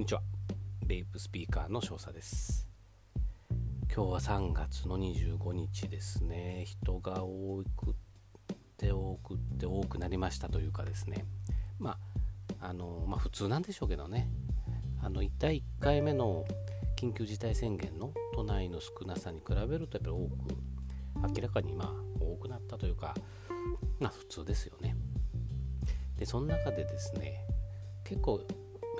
こんにちは。ベイプスピーカーの少佐です。今日は3月の25日ですね。人が多くて多くって多くなりましたというかですね。まああのまあ普通なんでしょうけどね。あの第1回目の緊急事態宣言の都内の少なさに比べるとやっぱり多く明らかにまあ多くなったというかまあ普通ですよね。でその中でですね結構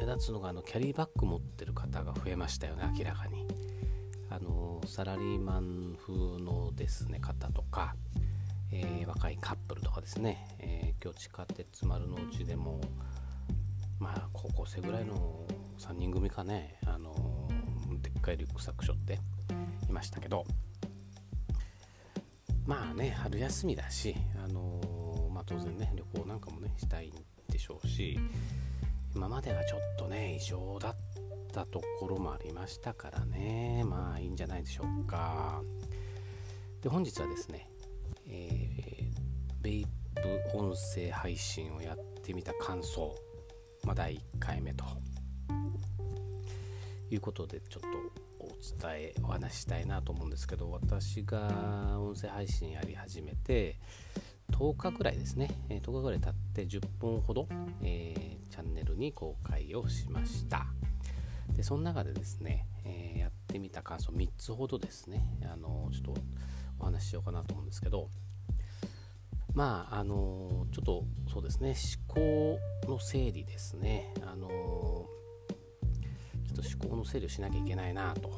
目立つのがあのキャリーバッグ持ってる方が増えましたよね明らかに。あのサラリーマン風のですね方とか、えー、若いカップルとかですね、えー、今日地下鉄丸の内でもまあ高校生ぐらいの3人組かねあのでっかいリュックサック背負っていましたけどまあね春休みだしあのまあ当然ね旅行なんかもねしたいんでしょうし今まではちょっとね異常だったところもありましたからね。まあいいんじゃないでしょうか。で本日はですね、えー、ベイプ音声配信をやってみた感想、まあ、第1回目と。いうことでちょっとお伝えお話ししたいなと思うんですけど私が音声配信やり始めて10日ぐらいですね、え10日ぐらい経って10分ほど、えー、チャンネルに公開をしました。でその中でですね、えー、やってみた感想3つほどですね。あのちょっとお話ししようかなと思うんですけど。まああのちょっとそうですね。思考の整理ですね。あのちょっと思考の整理をしなきゃいけないなと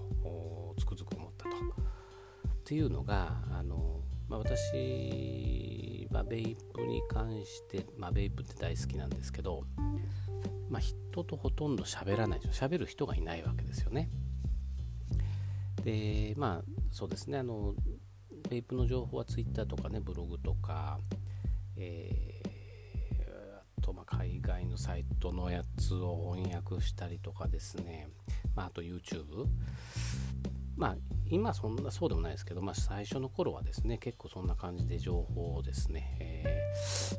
つくづく思ったと。っていうのがあの、まあ、私まあ、ベイプに関して、まあ、ベイプって大好きなんですけど、まあ、人とほとんど喋らないでしょ。喋る人がいないわけですよね。でまあそうですね。あのベイプの情報は Twitter とかねブログとか、えー、あとまあ海外のサイトのやつを翻訳したりとかですね、まあ、あと YouTube まあ今そんなそうでもないですけど、まあ、最初の頃はですね結構そんな感じで情報をですね、え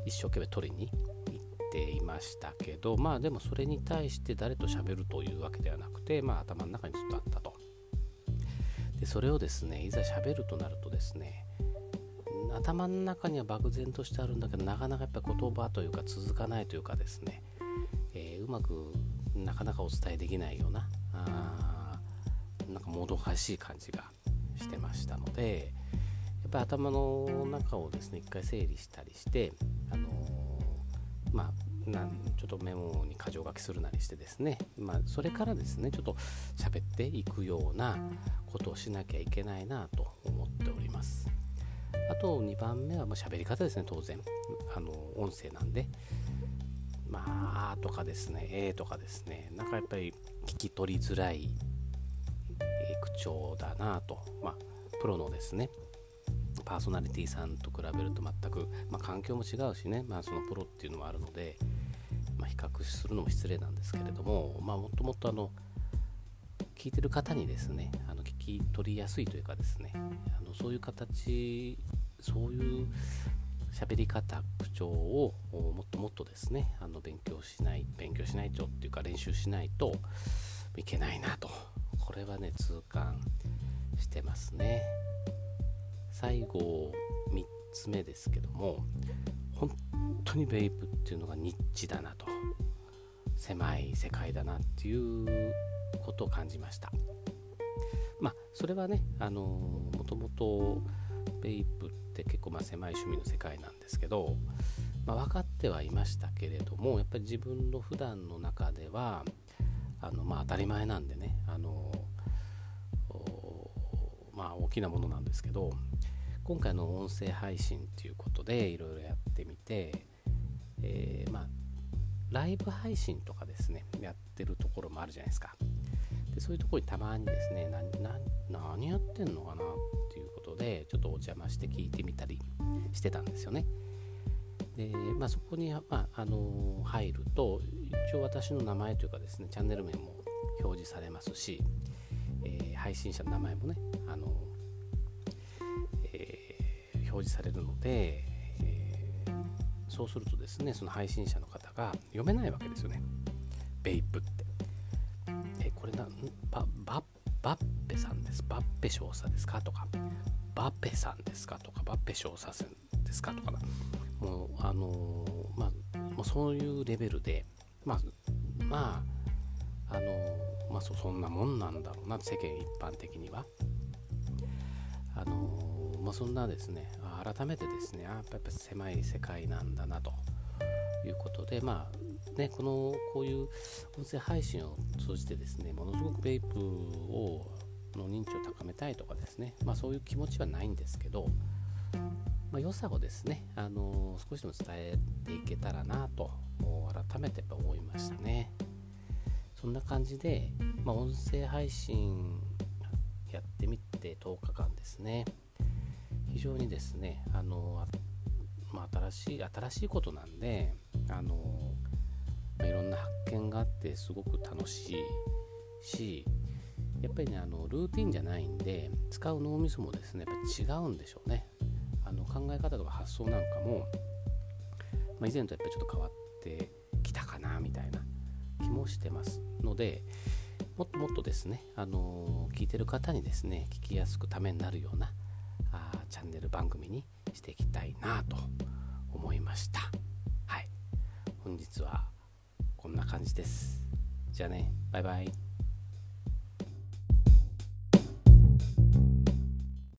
ー、一生懸命取りに行っていましたけどまあでもそれに対して誰と喋るというわけではなくてまあ頭の中にずっとあったと。でそれをですねいざ喋るとなるとですね頭の中には漠然としてあるんだけどなかなかやっぱ言葉というか続かないというかですね、えー、うまくなかなかお伝えできないようなあなんかもどかしい感じがしてましたのでやっぱり頭の中をですね一回整理したりしてあの、まあなんちょっとメモに箇条書きするなりしてですね、まあ、それからですねちょっと喋っていくようなことをしなきゃいけないなと思っております。あと2番目はまあ喋り方ですね当然。あの音声なんで。まあとかですねえーとかですね。なんかやっぱり聞き取りづらい調だなと、まあ、プロのですねパーソナリティさんと比べると全く、まあ、環境も違うしね、まあ、そのプロっていうのもあるので、まあ、比較するのも失礼なんですけれども、まあ、もっともっとあの聞いてる方にですねあの聞き取りやすいというかですねあのそういう形そういう喋り方口調をもっともっとですねあの勉強しない勉強しないとっていうか練習しないといけないなとこれはね痛感してますね。最後3つ目ですけども本当にベイプっていうのがニッチだなと。狭い世界だなっていうことを感じました。まあそれはねあのもともとベイプって結構まあ狭い趣味の世界なんですけど、まあ、分かってはいましたけれどもやっぱり自分の普段の中ではあのまあ当たり前なんでねあのまあ大きなものなんですけど今回の音声配信っていうことでいろいろやってみて、えー、まあライブ配信とかですねやってるところもあるじゃないですか。でそういうところにたまにですね何やってんのかなっていうことでちょっとお邪魔して聞いてみたりしてたんですよね。で、まあ、そこに、まあ、あの入ると一応私の名前というかですねチャンネル名も表示されますし、え、配信者の名前もねあの、えー、表示されるので、えー、そうするとですねその配信者の方が読めないわけですよね。ベイプって。えこれなバババッペさんです。バッペ少佐ですか？とかバッペさんですか？とかバッペ少佐ですか？とかな。もうあのー、まあもうそういうレベルでまあまああの、まあそんなもんなんだろうな世間一般的には。あの、まあそんなですね改めてですねやっぱ狭い世界なんだなと。いうことでまあね、このこういう音声配信を通じてですねものすごくベイプをの認知を高めたいとかですね、まあ、そういう気持ちはないんですけど、まあ、良さをですね、あの、少しでも伝えていけたらなと改めてやっぱ思いましたね。そんな感じで、まあ、音声配信やってみて10日間ですね。非常にですねあの、まあ、新しい新しいことなんであのまあ、いろんな発見があってすごく楽しいしやっぱりねあのルーティンじゃないんで使う脳みそもですねやっぱ違うんでしょうね。あの考え方とか発想なんかも、まあ、以前とやっぱりちょっと変わってきたかなみたいなもしてますのでもっともっとですね、あの、聞いてる方にですね聞きやすくためになるようなあチャンネル番組にしていきたいなと思いましたはい本日はこんな感じです。じゃあね、バイバイ。